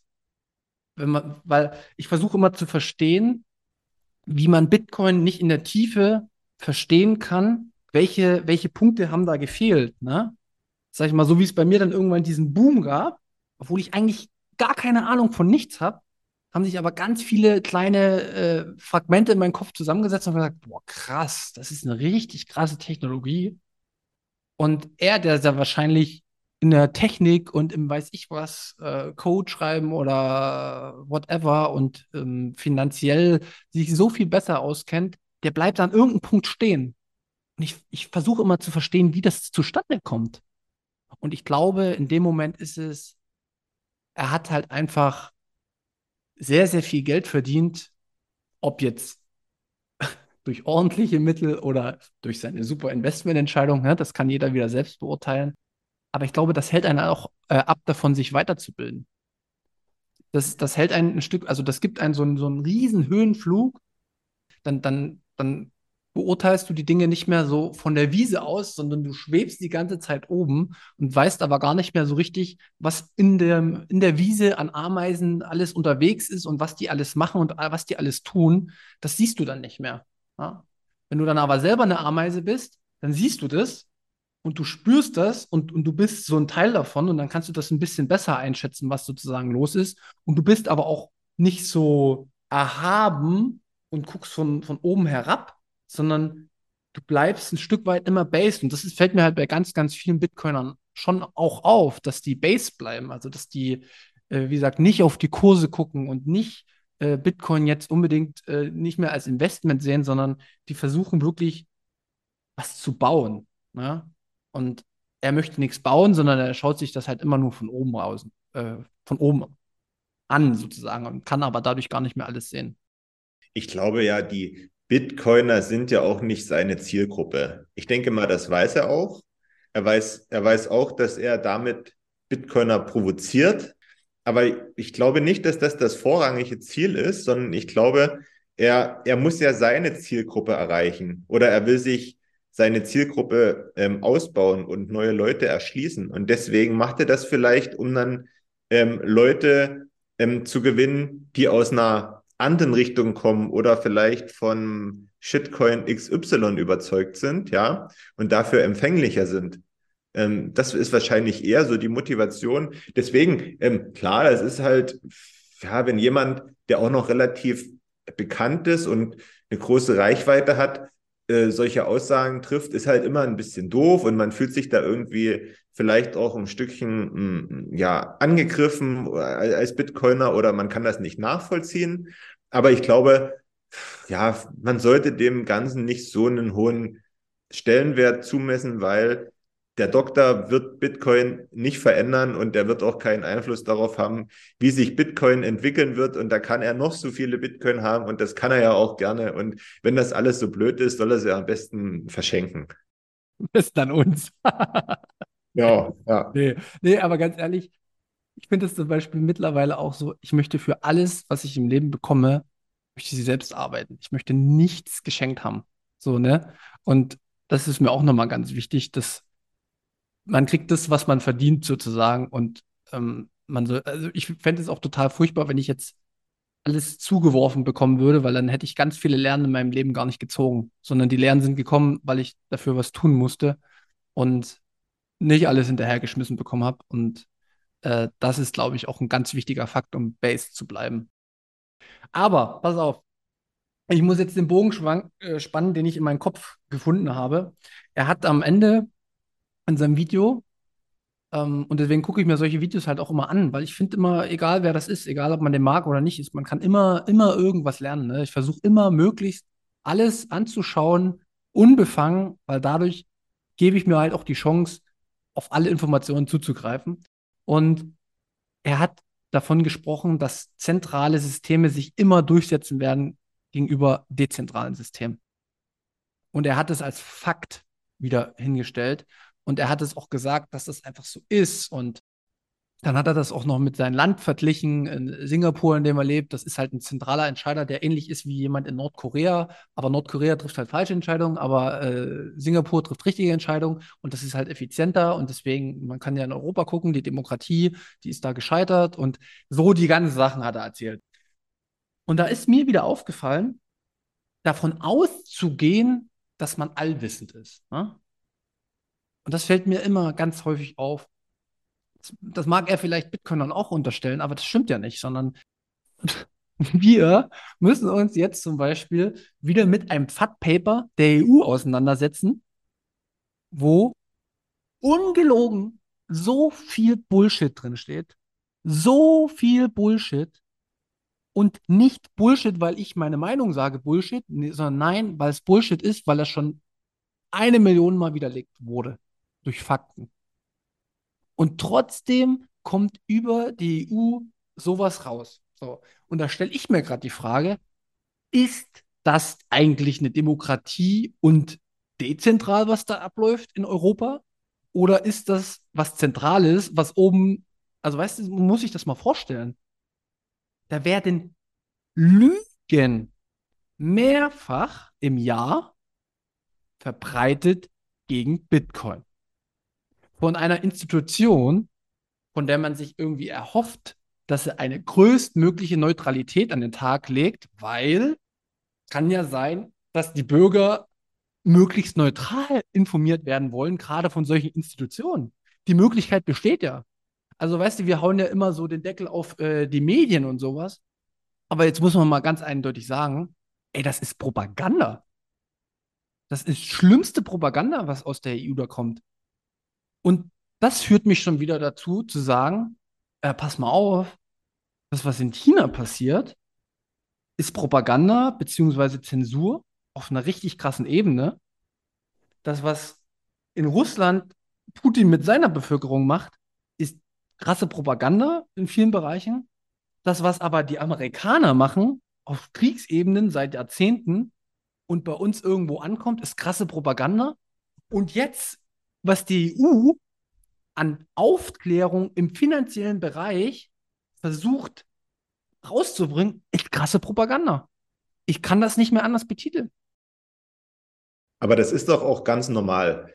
Wenn man, weil ich versuche immer zu verstehen, wie man Bitcoin nicht in der Tiefe verstehen kann, welche, welche Punkte haben da gefehlt, ne? Sag ich mal, so wie es bei mir dann irgendwann diesen Boom gab, obwohl ich eigentlich gar keine Ahnung von nichts habe, haben sich aber ganz viele kleine äh, Fragmente in meinem Kopf zusammengesetzt und gesagt, boah, krass, das ist eine richtig krasse Technologie. Und er, der sehr wahrscheinlich in der Technik und im weiß ich was, äh, Code schreiben oder whatever und ähm, finanziell sich so viel besser auskennt, der bleibt an irgendeinem Punkt stehen. Und ich, ich versuche immer zu verstehen, wie das zustande kommt. Und ich glaube, in dem Moment ist es, er hat halt einfach sehr, sehr viel Geld verdient, ob jetzt durch ordentliche Mittel oder durch seine super Investmententscheidung, ne, das kann jeder wieder selbst beurteilen. Aber ich glaube, das hält einen auch äh, ab davon, sich weiterzubilden. Das, das hält einen ein Stück, also das gibt einen so einen, so einen riesen Höhenflug. Dann, dann, dann beurteilst du die Dinge nicht mehr so von der Wiese aus, sondern du schwebst die ganze Zeit oben und weißt aber gar nicht mehr so richtig, was in der, in der Wiese an Ameisen alles unterwegs ist und was die alles machen und was die alles tun. Das siehst du dann nicht mehr. Ja? Wenn du dann aber selber eine Ameise bist, dann siehst du das und du spürst das und, und du bist so ein Teil davon und dann kannst du das ein bisschen besser einschätzen, was sozusagen los ist. Und du bist aber auch nicht so erhaben und guckst von, von oben herab, sondern du bleibst ein Stück weit immer based. Und das ist, fällt mir halt bei ganz, ganz vielen Bitcoinern schon auch auf, dass die based bleiben. Also, dass die, äh, wie gesagt, nicht auf die Kurse gucken und nicht äh, Bitcoin jetzt unbedingt äh, nicht mehr als Investment sehen, sondern die versuchen wirklich was zu bauen. Ne? Und er möchte nichts bauen, sondern er schaut sich das halt immer nur von oben aus, äh, von oben an sozusagen und kann aber dadurch gar nicht mehr alles sehen. Ich glaube ja, die Bitcoiner sind ja auch nicht seine Zielgruppe. Ich denke mal, das weiß er auch. Er weiß, er weiß auch, dass er damit Bitcoiner provoziert. Aber ich glaube nicht, dass das das vorrangige Ziel ist, sondern ich glaube, er, er muss ja seine Zielgruppe erreichen oder er will sich seine Zielgruppe ähm, ausbauen und neue Leute erschließen. Und deswegen macht er das vielleicht, um dann ähm, Leute ähm, zu gewinnen, die aus einer anderen Richtung kommen oder vielleicht von Shitcoin XY überzeugt sind, ja, und dafür empfänglicher sind. Ähm, das ist wahrscheinlich eher so die Motivation. Deswegen, ähm, klar, das ist halt, ja, wenn jemand, der auch noch relativ bekannt ist und eine große Reichweite hat, äh, solche Aussagen trifft, ist halt immer ein bisschen doof und man fühlt sich da irgendwie vielleicht auch ein Stückchen mh, hm, ja angegriffen als Bitcoiner oder man kann das nicht nachvollziehen. Aber ich glaube, ja, man sollte dem Ganzen nicht so einen hohen Stellenwert zumessen, weil der Doktor wird Bitcoin nicht verändern und der wird auch keinen Einfluss darauf haben, wie sich Bitcoin entwickeln wird. Und da kann er noch so viele Bitcoin haben und das kann er ja auch gerne. Und wenn das alles so blöd ist, soll er sie am besten verschenken. Bis dann uns. ja, ja. Nee, nee, aber ganz ehrlich, ich finde es zum Beispiel mittlerweile auch so, ich möchte für alles, was ich im Leben bekomme, möchte sie selbst arbeiten. Ich möchte nichts geschenkt haben. So, ne? Und das ist mir auch nochmal ganz wichtig, dass man kriegt das, was man verdient sozusagen. Und ähm, man soll, also ich fände es auch total furchtbar, wenn ich jetzt alles zugeworfen bekommen würde, weil dann hätte ich ganz viele Lernen in meinem Leben gar nicht gezogen, sondern die Lernen sind gekommen, weil ich dafür was tun musste und nicht alles hinterhergeschmissen bekommen habe. Und äh, das ist, glaube ich, auch ein ganz wichtiger Fakt, um based zu bleiben. Aber, pass auf, ich muss jetzt den Bogen äh, spannen, den ich in meinem Kopf gefunden habe. Er hat am Ende in seinem Video ähm, und deswegen gucke ich mir solche Videos halt auch immer an, weil ich finde immer, egal wer das ist, egal ob man den mag oder nicht, ist, man kann immer, immer irgendwas lernen. Ne? Ich versuche immer möglichst alles anzuschauen, unbefangen, weil dadurch gebe ich mir halt auch die Chance, auf alle Informationen zuzugreifen. Und er hat davon gesprochen, dass zentrale Systeme sich immer durchsetzen werden gegenüber dezentralen Systemen. Und er hat es als Fakt wieder hingestellt. Und er hat es auch gesagt, dass das einfach so ist. Und dann hat er das auch noch mit seinem Land verglichen, in Singapur, in dem er lebt. Das ist halt ein zentraler Entscheider, der ähnlich ist wie jemand in Nordkorea. Aber Nordkorea trifft halt falsche Entscheidungen, aber äh, Singapur trifft richtige Entscheidungen und das ist halt effizienter. Und deswegen, man kann ja in Europa gucken, die Demokratie, die ist da gescheitert und so die ganzen Sachen hat er erzählt. Und da ist mir wieder aufgefallen, davon auszugehen, dass man allwissend ist. Ne? Und das fällt mir immer ganz häufig auf. Das mag er vielleicht Bitcoinern auch unterstellen, aber das stimmt ja nicht, sondern wir müssen uns jetzt zum Beispiel wieder mit einem FAT-Paper der EU auseinandersetzen, wo ungelogen so viel Bullshit drin steht. So viel Bullshit. Und nicht Bullshit, weil ich meine Meinung sage, Bullshit, sondern nein, weil es Bullshit ist, weil das schon eine Million Mal widerlegt wurde durch Fakten. Und trotzdem kommt über die EU sowas raus. So. Und da stelle ich mir gerade die Frage, ist das eigentlich eine Demokratie und dezentral, was da abläuft in Europa? Oder ist das was Zentrales, was oben, also weißt du, muss sich das mal vorstellen. Da werden Lügen mehrfach im Jahr verbreitet gegen Bitcoin von einer Institution, von der man sich irgendwie erhofft, dass sie eine größtmögliche Neutralität an den Tag legt, weil kann ja sein, dass die Bürger möglichst neutral informiert werden wollen, gerade von solchen Institutionen. Die Möglichkeit besteht ja. Also weißt du, wir hauen ja immer so den Deckel auf äh, die Medien und sowas. Aber jetzt muss man mal ganz eindeutig sagen, ey, das ist Propaganda. Das ist schlimmste Propaganda, was aus der EU da kommt. Und das führt mich schon wieder dazu, zu sagen, äh, pass mal auf, das, was in China passiert, ist Propaganda bzw. Zensur auf einer richtig krassen Ebene. Das, was in Russland Putin mit seiner Bevölkerung macht, ist krasse Propaganda in vielen Bereichen. Das, was aber die Amerikaner machen, auf Kriegsebenen seit Jahrzehnten und bei uns irgendwo ankommt, ist krasse Propaganda. Und jetzt was die EU an Aufklärung im finanziellen Bereich versucht rauszubringen, ist krasse Propaganda. Ich kann das nicht mehr anders betiteln. Aber das ist doch auch ganz normal.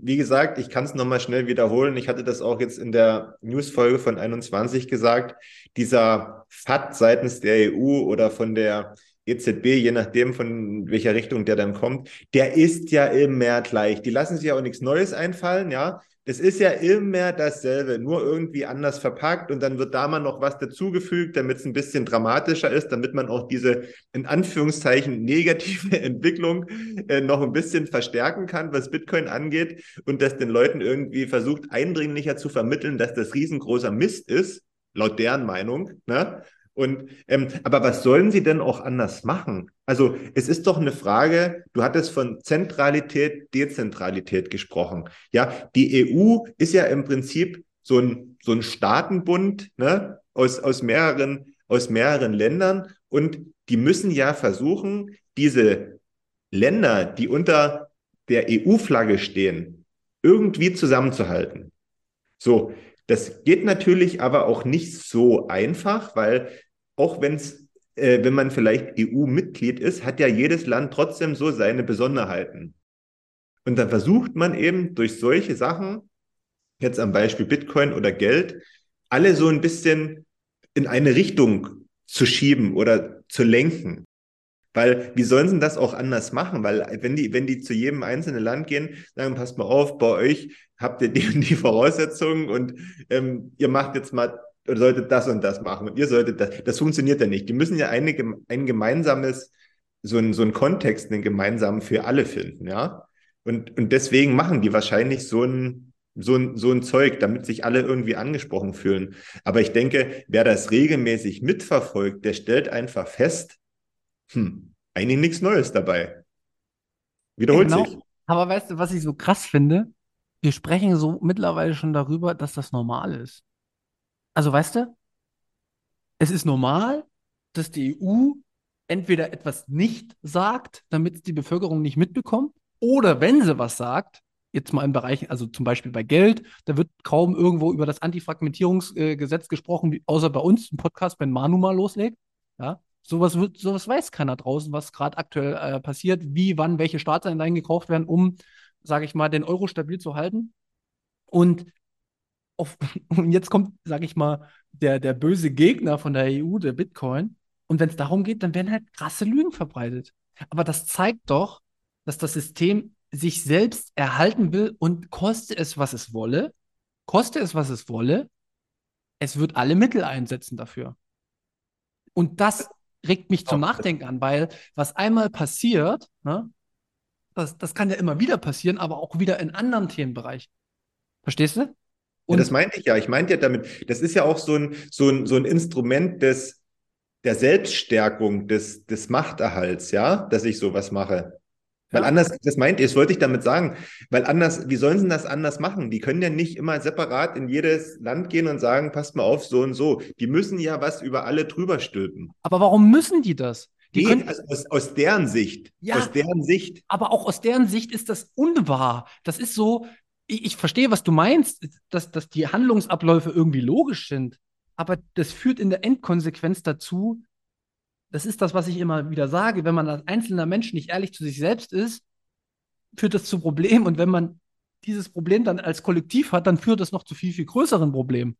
Wie gesagt, ich kann es nochmal schnell wiederholen. Ich hatte das auch jetzt in der Newsfolge von 21 gesagt. Dieser FAT seitens der EU oder von der EZB, je nachdem von welcher Richtung der dann kommt, der ist ja immer gleich. Die lassen sich ja auch nichts Neues einfallen, ja. Das ist ja immer dasselbe, nur irgendwie anders verpackt und dann wird da mal noch was dazugefügt, damit es ein bisschen dramatischer ist, damit man auch diese in Anführungszeichen negative Entwicklung äh, noch ein bisschen verstärken kann, was Bitcoin angeht und das den Leuten irgendwie versucht eindringlicher zu vermitteln, dass das riesengroßer Mist ist, laut deren Meinung, ne? Und ähm, aber was sollen sie denn auch anders machen? Also es ist doch eine Frage, du hattest von Zentralität, Dezentralität gesprochen. Ja, die EU ist ja im Prinzip so ein, so ein Staatenbund ne, aus, aus, mehreren, aus mehreren Ländern und die müssen ja versuchen, diese Länder, die unter der EU-Flagge stehen, irgendwie zusammenzuhalten. So, das geht natürlich aber auch nicht so einfach, weil auch wenn äh, wenn man vielleicht EU-Mitglied ist, hat ja jedes Land trotzdem so seine Besonderheiten. Und dann versucht man eben durch solche Sachen, jetzt am Beispiel Bitcoin oder Geld, alle so ein bisschen in eine Richtung zu schieben oder zu lenken. Weil wie sollen sie das auch anders machen? Weil wenn die, wenn die zu jedem einzelnen Land gehen, sagen, passt mal auf, bei euch habt ihr die, die Voraussetzungen und ähm, ihr macht jetzt mal solltet das und das machen und ihr solltet das. Das funktioniert ja nicht. Die müssen ja eine, ein gemeinsames, so ein, so ein Kontext, einen gemeinsamen für alle finden, ja. Und, und deswegen machen die wahrscheinlich so ein, so ein, so ein Zeug, damit sich alle irgendwie angesprochen fühlen. Aber ich denke, wer das regelmäßig mitverfolgt, der stellt einfach fest, hm, eigentlich nichts Neues dabei. Wiederholt Genau. sich. Aber weißt du, was ich so krass finde? Wir sprechen so mittlerweile schon darüber, dass das normal ist. Also weißt du, es ist normal, dass die EU entweder etwas nicht sagt, damit es die Bevölkerung nicht mitbekommt, oder wenn sie was sagt, jetzt mal in Bereichen, also zum Beispiel bei Geld, da wird kaum irgendwo über das Antifragmentierungsgesetz gesprochen, wie, außer bei uns im Podcast, wenn Manu mal loslegt. Ja, sowas, wird, sowas weiß keiner draußen, was gerade aktuell äh, passiert, wie, wann, welche Staatsanleihen gekauft werden, um, sage ich mal, den Euro stabil zu halten. Und, auf, und jetzt kommt, sage ich mal, der, der böse Gegner von der EU, der Bitcoin. Und wenn es darum geht, dann werden halt krasse Lügen verbreitet. Aber das zeigt doch, dass das System sich selbst erhalten will und koste es, was es wolle, koste es, was es wolle, es wird alle Mittel einsetzen dafür. Und das regt mich zum das- Nachdenken an, weil was einmal passiert, ne, das, das kann ja immer wieder passieren, aber auch wieder in anderen Themenbereichen. Verstehst du? Ja, Und das meinte ich ja. Ich meinte ja damit, das ist ja auch so ein, so ein, so ein Instrument des, der Selbststärkung, des, des Machterhalts, ja, dass ich sowas mache. Weil Ja. anders, das meinte ich, das wollte ich damit sagen, weil anders, wie sollen sie das anders machen? Die können ja nicht immer separat in jedes Land gehen und sagen, passt mal auf, so und so. Die müssen ja was über alle drüber stülpen. aber warum müssen die das? Die Nee, können, also aus, aus deren Sicht, Ja. aus deren Sicht. aber auch aus deren Sicht ist das unwahr. Das ist so, ich, ich verstehe, was du meinst, dass, dass die Handlungsabläufe irgendwie logisch sind. Aber das führt in der Endkonsequenz dazu, das ist das, was ich immer wieder sage, wenn man als einzelner Mensch nicht ehrlich zu sich selbst ist, führt das zu Problemen. Und wenn man dieses Problem dann als Kollektiv hat, dann führt das noch zu viel, viel größeren Problemen.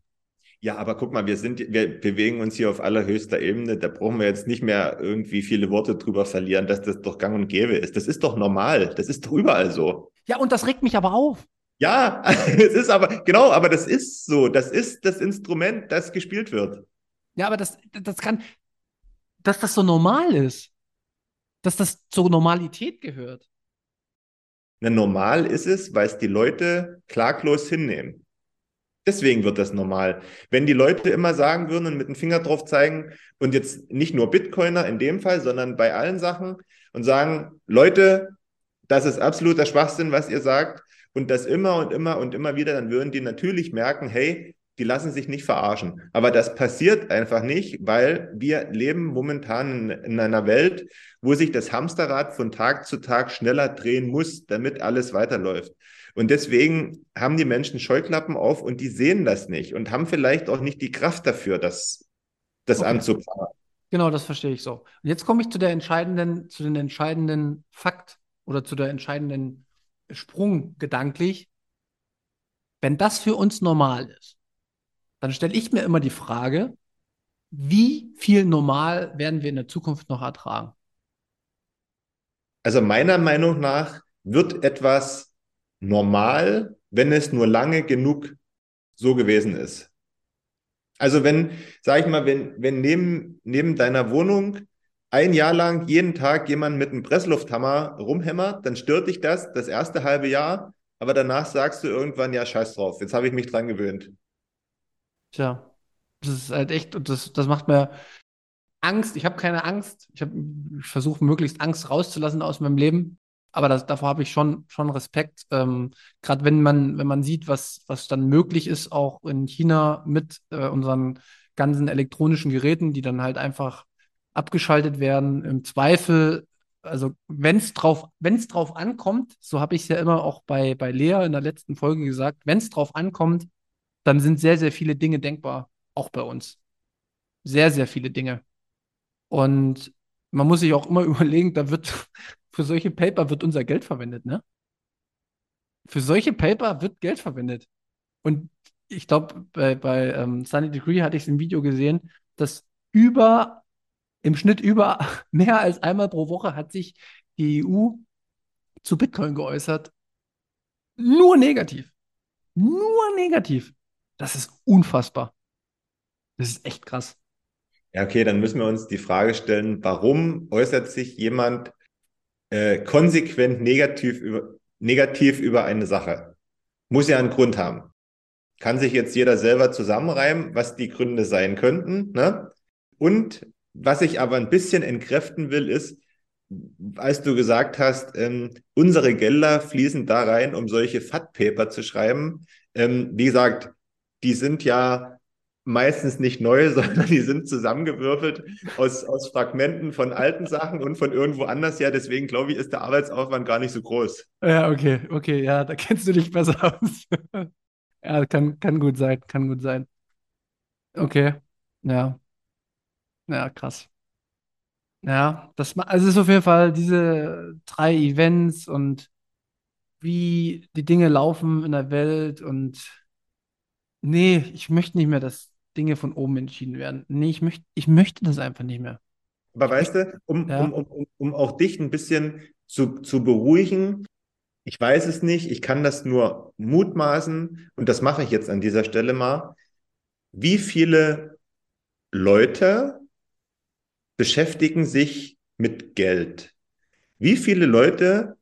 Ja, aber guck mal, wir sind, wir bewegen uns hier auf allerhöchster Ebene. Da brauchen wir jetzt nicht mehr irgendwie viele Worte drüber verlieren, dass das doch gang und gäbe ist. Das ist doch normal. Das ist doch überall so. Ja, und das regt mich aber auf. Ja, es ist aber, genau, aber das ist so. Das ist das Instrument, das gespielt wird. Ja, aber das, das kann, dass das so normal ist, dass das zur Normalität gehört. Na, normal ist es, weil es die Leute klaglos hinnehmen. Deswegen wird das normal. Wenn die Leute immer sagen würden und mit dem Finger drauf zeigen und jetzt nicht nur Bitcoiner in dem Fall, sondern bei allen Sachen und sagen, Leute, das ist absoluter Schwachsinn, was ihr sagt und das immer und immer und immer wieder, dann würden die natürlich merken, hey, die lassen sich nicht verarschen. Aber das passiert einfach nicht, weil wir leben momentan in, in einer Welt, wo sich das Hamsterrad von Tag zu Tag schneller drehen muss, damit alles weiterläuft. Und deswegen haben die Menschen Scheuklappen auf und die sehen das nicht und haben vielleicht auch nicht die Kraft dafür, das, das Okay. anzupacken. Genau, das verstehe ich so. Und jetzt komme ich zu der entscheidenden, zu den entscheidenden Fakt oder zu der entscheidenden Sprung gedanklich. Wenn das für uns normal ist, dann stelle ich mir immer die Frage, wie viel normal werden wir in der Zukunft noch ertragen? Also meiner Meinung nach wird etwas normal, wenn es nur lange genug so gewesen ist. Also wenn, sag ich mal, wenn, wenn neben, neben deiner Wohnung ein Jahr lang jeden Tag jemand mit einem Presslufthammer rumhämmert, dann stört dich das das erste halbe Jahr, aber danach sagst du irgendwann, ja, scheiß drauf, jetzt habe ich mich dran gewöhnt. Tja, das ist halt echt, und das, das macht mir Angst. Ich habe keine Angst. Ich, ich versuche möglichst Angst rauszulassen aus meinem Leben. Aber das, davor habe ich schon, schon Respekt. Ähm, Gerade wenn man, wenn man sieht, was, was dann möglich ist, auch in China mit äh, unseren ganzen elektronischen Geräten, die dann halt einfach abgeschaltet werden. Im Zweifel, also wenn es drauf, wenn es drauf ankommt, so habe ich es ja immer auch bei, bei Lea in der letzten Folge gesagt, wenn es drauf ankommt, dann sind sehr, sehr viele Dinge denkbar, auch bei uns. Sehr, sehr viele Dinge. Und man muss sich auch immer überlegen, da wird für solche Paper wird unser Geld verwendet, ne? Für solche Paper wird Geld verwendet. Und ich glaube, bei, bei ähm, Sunny Degree hatte ich es im Video gesehen, dass über, im Schnitt über mehr als einmal pro Woche hat sich die EU zu Bitcoin geäußert. Nur negativ. Nur negativ. Das ist unfassbar. Das ist echt krass. Ja, okay, dann müssen wir uns die Frage stellen, warum äußert sich jemand äh, konsequent negativ über, negativ über eine Sache? Muss ja einen Grund haben. Kann sich jetzt jeder selber zusammenreimen, was die Gründe sein könnten. Ne? Und was ich aber ein bisschen entkräften will, ist, als du gesagt hast, ähm, unsere Gelder fließen da rein, um solche Fat-Paper zu schreiben. Ähm, wie gesagt, die sind ja meistens nicht neu, sondern die sind zusammengewürfelt aus, aus Fragmenten von alten Sachen und von irgendwo anders Ja, Deswegen glaube ich, ist der Arbeitsaufwand gar nicht so groß. Ja, okay, okay, ja, da kennst du dich besser aus. ja, kann, kann gut sein, kann gut sein. Okay, ja. Ja, krass. Ja, das also es ist auf jeden Fall diese drei Events und wie die Dinge laufen in der Welt und nee, ich möchte nicht mehr, dass Dinge von oben entschieden werden. Nee, ich möchte, ich möchte das einfach nicht mehr. Aber weißt du, um, Ja. um, um, um auch dich ein bisschen zu, zu beruhigen, ich weiß es nicht, ich kann das nur mutmaßen und das mache ich jetzt an dieser Stelle mal. Wie viele Leute beschäftigen sich mit Geld? Wie viele Leute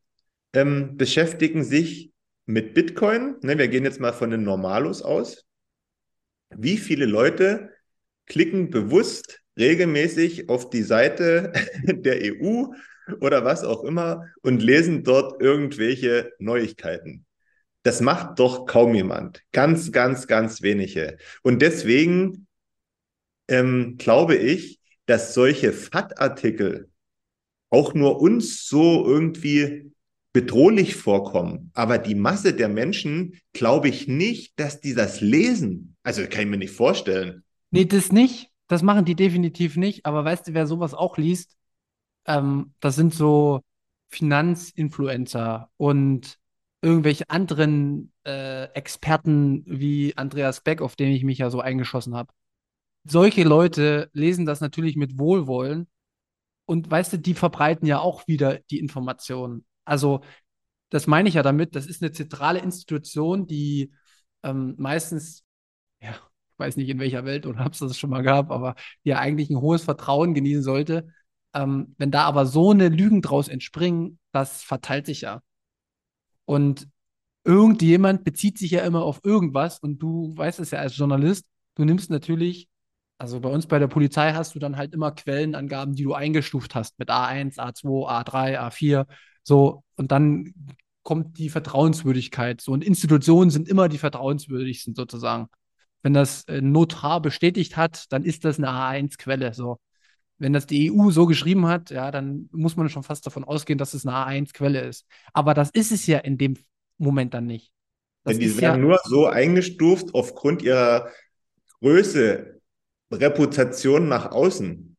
ähm, beschäftigen sich mit Bitcoin? Ne, wir gehen jetzt mal von den Normalos aus. Wie viele Leute klicken bewusst regelmäßig auf die Seite der EU oder was auch immer und lesen dort irgendwelche Neuigkeiten? Das macht doch kaum jemand. Ganz, ganz, ganz wenige. Und deswegen ähm, glaube ich, dass solche FAT-Artikel auch nur uns so irgendwie bedrohlich vorkommen. Aber die Masse der Menschen glaube ich nicht, dass die das lesen. Also kann ich mir nicht vorstellen. Nee, das nicht. Das machen die definitiv nicht. Aber weißt du, wer sowas auch liest? Ähm, das sind so Finanzinfluencer und irgendwelche anderen äh, Experten wie Andreas Beck, auf den ich mich ja so eingeschossen habe. Solche Leute lesen das natürlich mit Wohlwollen und weißt du, die verbreiten ja auch wieder die Informationen. Also, das meine ich ja damit, das ist eine zentrale Institution, die ähm, meistens, ja, ich weiß nicht in welcher Welt oder ob es das schon mal gab, aber die ja eigentlich ein hohes Vertrauen genießen sollte. Ähm, wenn da aber so eine Lügen draus entspringen, das verteilt sich ja. Und irgendjemand bezieht sich ja immer auf irgendwas und du weißt es ja als Journalist, du nimmst natürlich, also bei uns bei der Polizei hast du dann halt immer Quellenangaben, die du eingestuft hast mit A1, A2, A3, A4, so und dann kommt die Vertrauenswürdigkeit. So und Institutionen sind immer die vertrauenswürdigsten sozusagen. Wenn das ein Notar bestätigt hat, dann ist das eine A1-Quelle. So. Wenn das die EU so geschrieben hat, ja, dann muss man schon fast davon ausgehen, dass es eine A1-Quelle ist. Aber das ist es ja in dem Moment dann nicht. Das Denn die werden ja, nur so eingestuft aufgrund ihrer Größe, Reputation nach außen.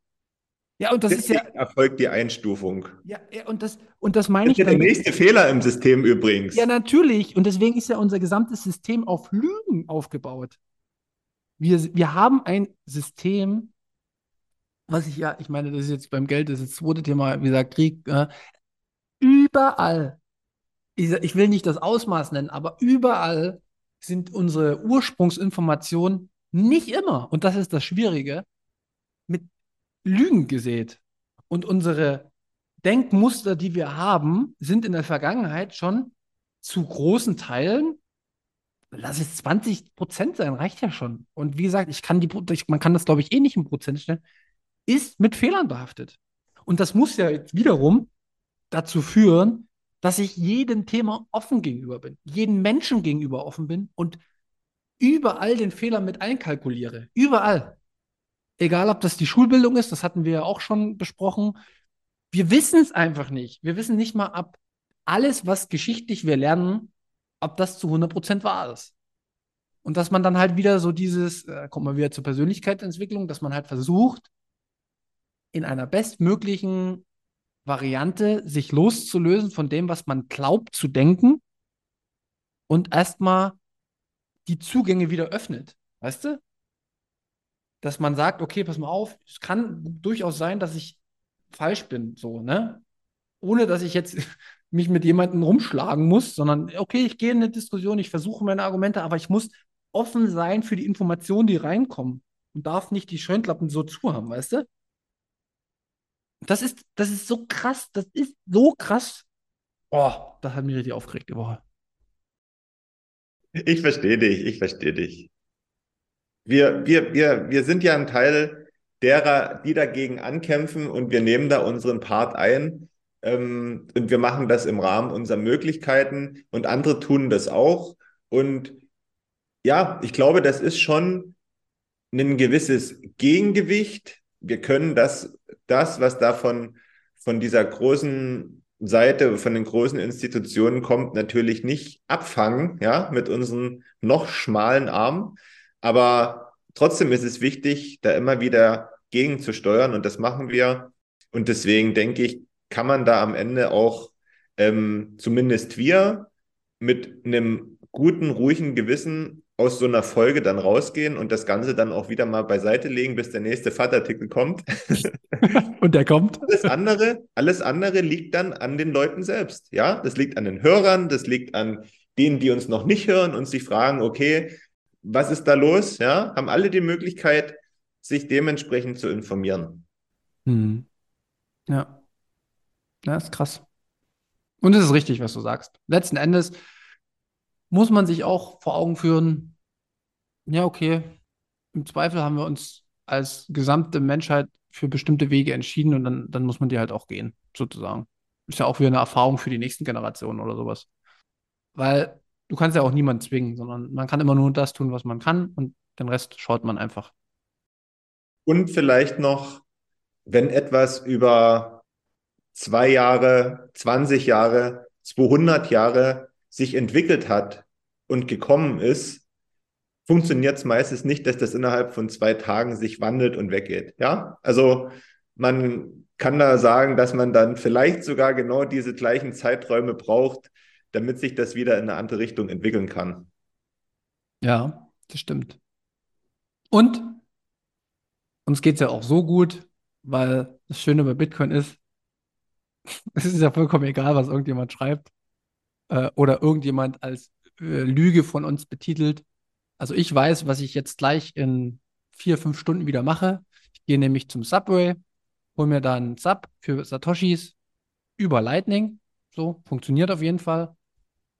ja, und das ist ja, Deswegen erfolgt die Einstufung. ja, ja, und das, und das meine Das ich ist ja der nächste Fehler im System übrigens. Ja, natürlich. Und deswegen ist ja unser gesamtes System auf Lügen aufgebaut. Wir, wir haben ein System, was ich ja, ich meine, das ist jetzt beim Geld, das ist das zweite Thema, wie gesagt, Krieg, äh, überall, ich, ich will nicht das Ausmaß nennen, aber überall sind unsere Ursprungsinformationen nicht immer, und das ist das Schwierige, mit Lügen gesät. Und unsere Denkmuster, die wir haben, sind in der Vergangenheit schon zu großen Teilen, lass es 20 Prozent sein, reicht ja schon. Und wie gesagt, ich kann die, ich, man kann das, glaube ich, eh nicht in Prozent stellen, ist mit Fehlern behaftet. Und das muss ja jetzt wiederum dazu führen, dass ich jedem Thema offen gegenüber bin, jedem Menschen gegenüber offen bin und überall den Fehler mit einkalkuliere. Überall. Egal, ob das die Schulbildung ist, das hatten wir ja auch schon besprochen. Wir wissen es einfach nicht. Wir wissen nicht mal, ob alles, was geschichtlich wir lernen, ob das zu 100% wahr ist. Und dass man dann halt wieder so dieses, äh, kommt man wieder zur Persönlichkeitsentwicklung, dass man halt versucht, in einer bestmöglichen Variante sich loszulösen von dem, was man glaubt zu denken und erstmal die Zugänge wieder öffnet. Weißt du? Dass man sagt, okay, pass mal auf, es kann durchaus sein, dass ich falsch bin, so, ne? Ohne dass ich jetzt mich mit jemandem rumschlagen muss, sondern okay, ich gehe in eine Diskussion, ich versuche meine Argumente, aber ich muss offen sein für die Informationen, die reinkommen und darf nicht die Schönklappen so zu haben, weißt du? Das ist, das ist so krass, das ist so krass. Oh, das hat mich richtig aufgeregt die Woche. Ich verstehe dich, ich verstehe dich. Wir, wir, wir, wir sind ja ein Teil derer, die dagegen ankämpfen und wir nehmen da unseren Part ein. Ähm, und wir machen das im Rahmen unserer Möglichkeiten und andere tun das auch. Und ja, ich glaube, das ist schon ein gewisses Gegengewicht. Wir können das, das, was davon von dieser großen Seite, von den großen Institutionen kommt, natürlich nicht abfangen, ja, mit unseren noch schmalen Armen. Aber trotzdem ist es wichtig, da immer wieder gegenzusteuern und das machen wir. Und deswegen denke ich, kann man da am Ende auch ähm, zumindest wir mit einem guten, ruhigen Gewissen aus so einer Folge dann rausgehen und das Ganze dann auch wieder mal beiseite legen, bis der nächste Fahrtartikel kommt. und der kommt. Alles andere, alles andere liegt dann an den Leuten selbst. Ja, das liegt an den Hörern, das liegt an denen, die uns noch nicht hören und sich fragen, okay, was ist da los? Ja, haben alle die Möglichkeit, sich dementsprechend zu informieren. Hm. Ja. Ja, ist krass. Und es ist richtig, was du sagst. Letzten Endes muss man sich auch vor Augen führen, ja, okay, im Zweifel haben wir uns als gesamte Menschheit für bestimmte Wege entschieden und dann, dann muss man die halt auch gehen, sozusagen. Ist ja auch wieder eine Erfahrung für die nächsten Generationen oder sowas. Weil du kannst ja auch niemanden zwingen, sondern man kann immer nur das tun, was man kann und den Rest schaut man einfach. Und vielleicht noch, wenn etwas über zwei Jahre, 20 Jahre, 200 Jahre sich entwickelt hat und gekommen ist, funktioniert es meistens nicht, dass das innerhalb von zwei Tagen sich wandelt und weggeht. Ja, also man kann da sagen, dass man dann vielleicht sogar genau diese gleichen Zeiträume braucht, damit sich das wieder in eine andere Richtung entwickeln kann. Ja, das stimmt. Und uns geht es ja auch so gut, weil das Schöne bei Bitcoin ist, es ist ja vollkommen egal, was irgendjemand schreibt äh, oder irgendjemand als äh, Lüge von uns betitelt. Also ich weiß, was ich jetzt gleich in vier, fünf Stunden wieder mache. Ich gehe nämlich zum Subway, hole mir da einen Sub für Satoshis über Lightning. So, funktioniert auf jeden Fall.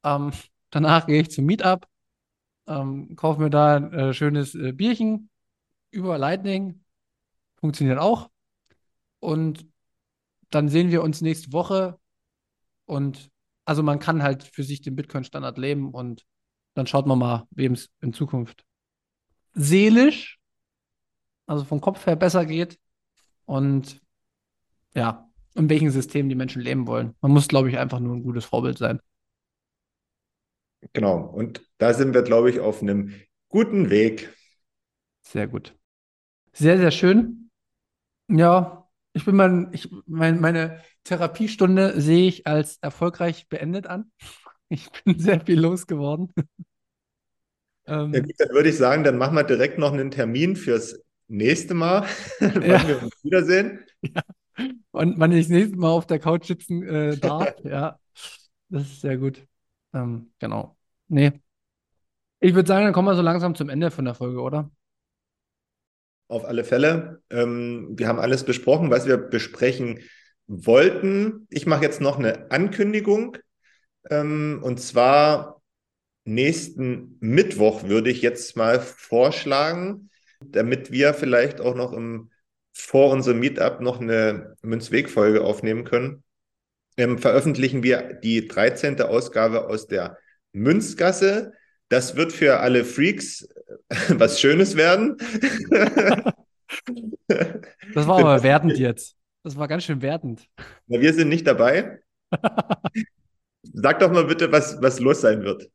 Ähm, danach gehe ich zum Meetup, ähm, kaufe mir da ein äh, schönes äh, Bierchen über Lightning. Funktioniert auch. Und dann sehen wir uns nächste Woche und also man kann halt für sich den Bitcoin-Standard leben und dann schaut man mal, wem es in Zukunft seelisch, also vom Kopf her besser geht und ja, in welchem System die Menschen leben wollen. Man muss, glaube ich, einfach nur ein gutes Vorbild sein. Genau, und da sind wir, glaube ich, auf einem guten Weg. Sehr gut. Sehr, sehr schön. Ja, ich bin mein, ich, mein, meine Therapiestunde sehe ich als erfolgreich beendet an. Ich bin sehr viel losgeworden. ähm, ja, gut, dann würde ich sagen, dann machen wir direkt noch einen Termin fürs nächste Mal, wann ja. wir uns wiedersehen. Ja. Und wann ich das nächste Mal auf der Couch sitzen äh, darf. ja, das ist sehr gut. Ähm, genau. Nee. Ich würde sagen, dann kommen wir so langsam zum Ende von der Folge, oder? Auf alle Fälle. Ähm, wir haben alles besprochen, was wir besprechen wollten. Ich mache jetzt noch eine Ankündigung. Ähm, und zwar nächsten Mittwoch würde ich jetzt mal vorschlagen, damit wir vielleicht auch noch im, vor unserem Meetup noch eine Münzweg-Folge aufnehmen können. Ähm, veröffentlichen wir die 13. Ausgabe aus der Münzgasse. Das wird für alle Freaks was Schönes werden. das war aber wertend jetzt. Das war ganz schön wertend. Na, wir sind nicht dabei. Sag doch mal bitte, was, was los sein wird.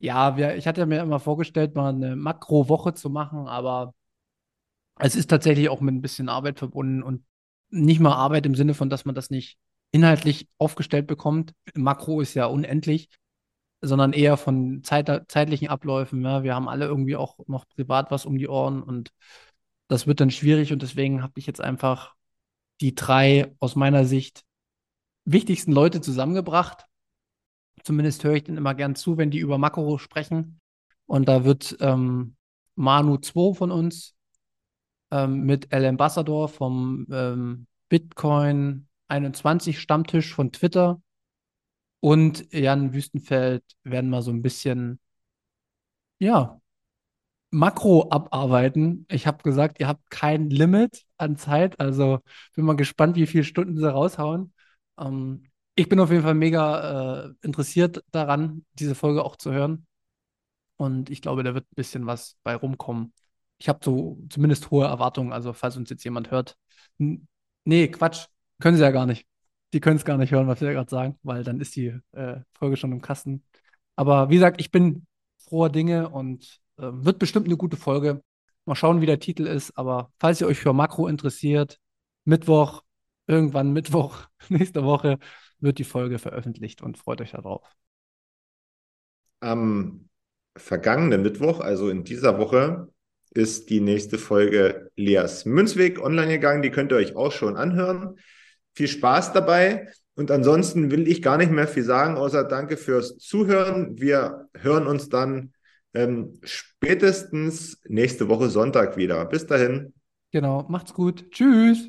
Ja, wir, ich hatte mir immer vorgestellt, mal eine Makro-Woche zu machen, aber es ist tatsächlich auch mit ein bisschen Arbeit verbunden und nicht mal Arbeit im Sinne von, dass man das nicht inhaltlich aufgestellt bekommt. Makro ist ja unendlich. sondern eher von Zeit, zeitlichen Abläufen. Ja. Wir haben alle irgendwie auch noch privat was um die Ohren und das wird dann schwierig und deswegen habe ich jetzt einfach die drei aus meiner Sicht wichtigsten Leute zusammengebracht. Zumindest höre ich denen immer gern zu, wenn die über Makro sprechen. Und da wird ähm, Manu 2 von uns ähm, mit El Ambassador vom ähm, Bitcoin 21 Stammtisch von Twitter und Jan Wüstenfeld werden mal so ein bisschen, ja, Makro abarbeiten. Ich habe gesagt, ihr habt kein Limit an Zeit, also bin mal gespannt, wie viele Stunden sie raushauen. Ähm, ich bin auf jeden Fall mega äh, interessiert daran, diese Folge auch zu hören. Und ich glaube, da wird ein bisschen was bei rumkommen. Ich habe so zumindest hohe Erwartungen, also falls uns jetzt jemand hört. Nee, Quatsch, können sie ja gar nicht. Die können es gar nicht hören, was wir gerade sagen, weil dann ist die äh, Folge schon im Kasten. Aber wie gesagt, ich bin froher Dinge und äh, wird bestimmt eine gute Folge. Mal schauen, wie der Titel ist. Aber falls ihr euch für Makro interessiert, Mittwoch, irgendwann Mittwoch, nächste Woche, wird die Folge veröffentlicht und freut euch darauf. Am vergangenen Mittwoch, also in dieser Woche, ist die nächste Folge Leas Münzweg online gegangen. Die könnt ihr euch auch schon anhören. Viel Spaß dabei. Und ansonsten will ich gar nicht mehr viel sagen, außer danke fürs Zuhören. Wir hören uns dann ähm, spätestens nächste Woche Sonntag wieder. Bis dahin. Genau, macht's gut. Tschüss.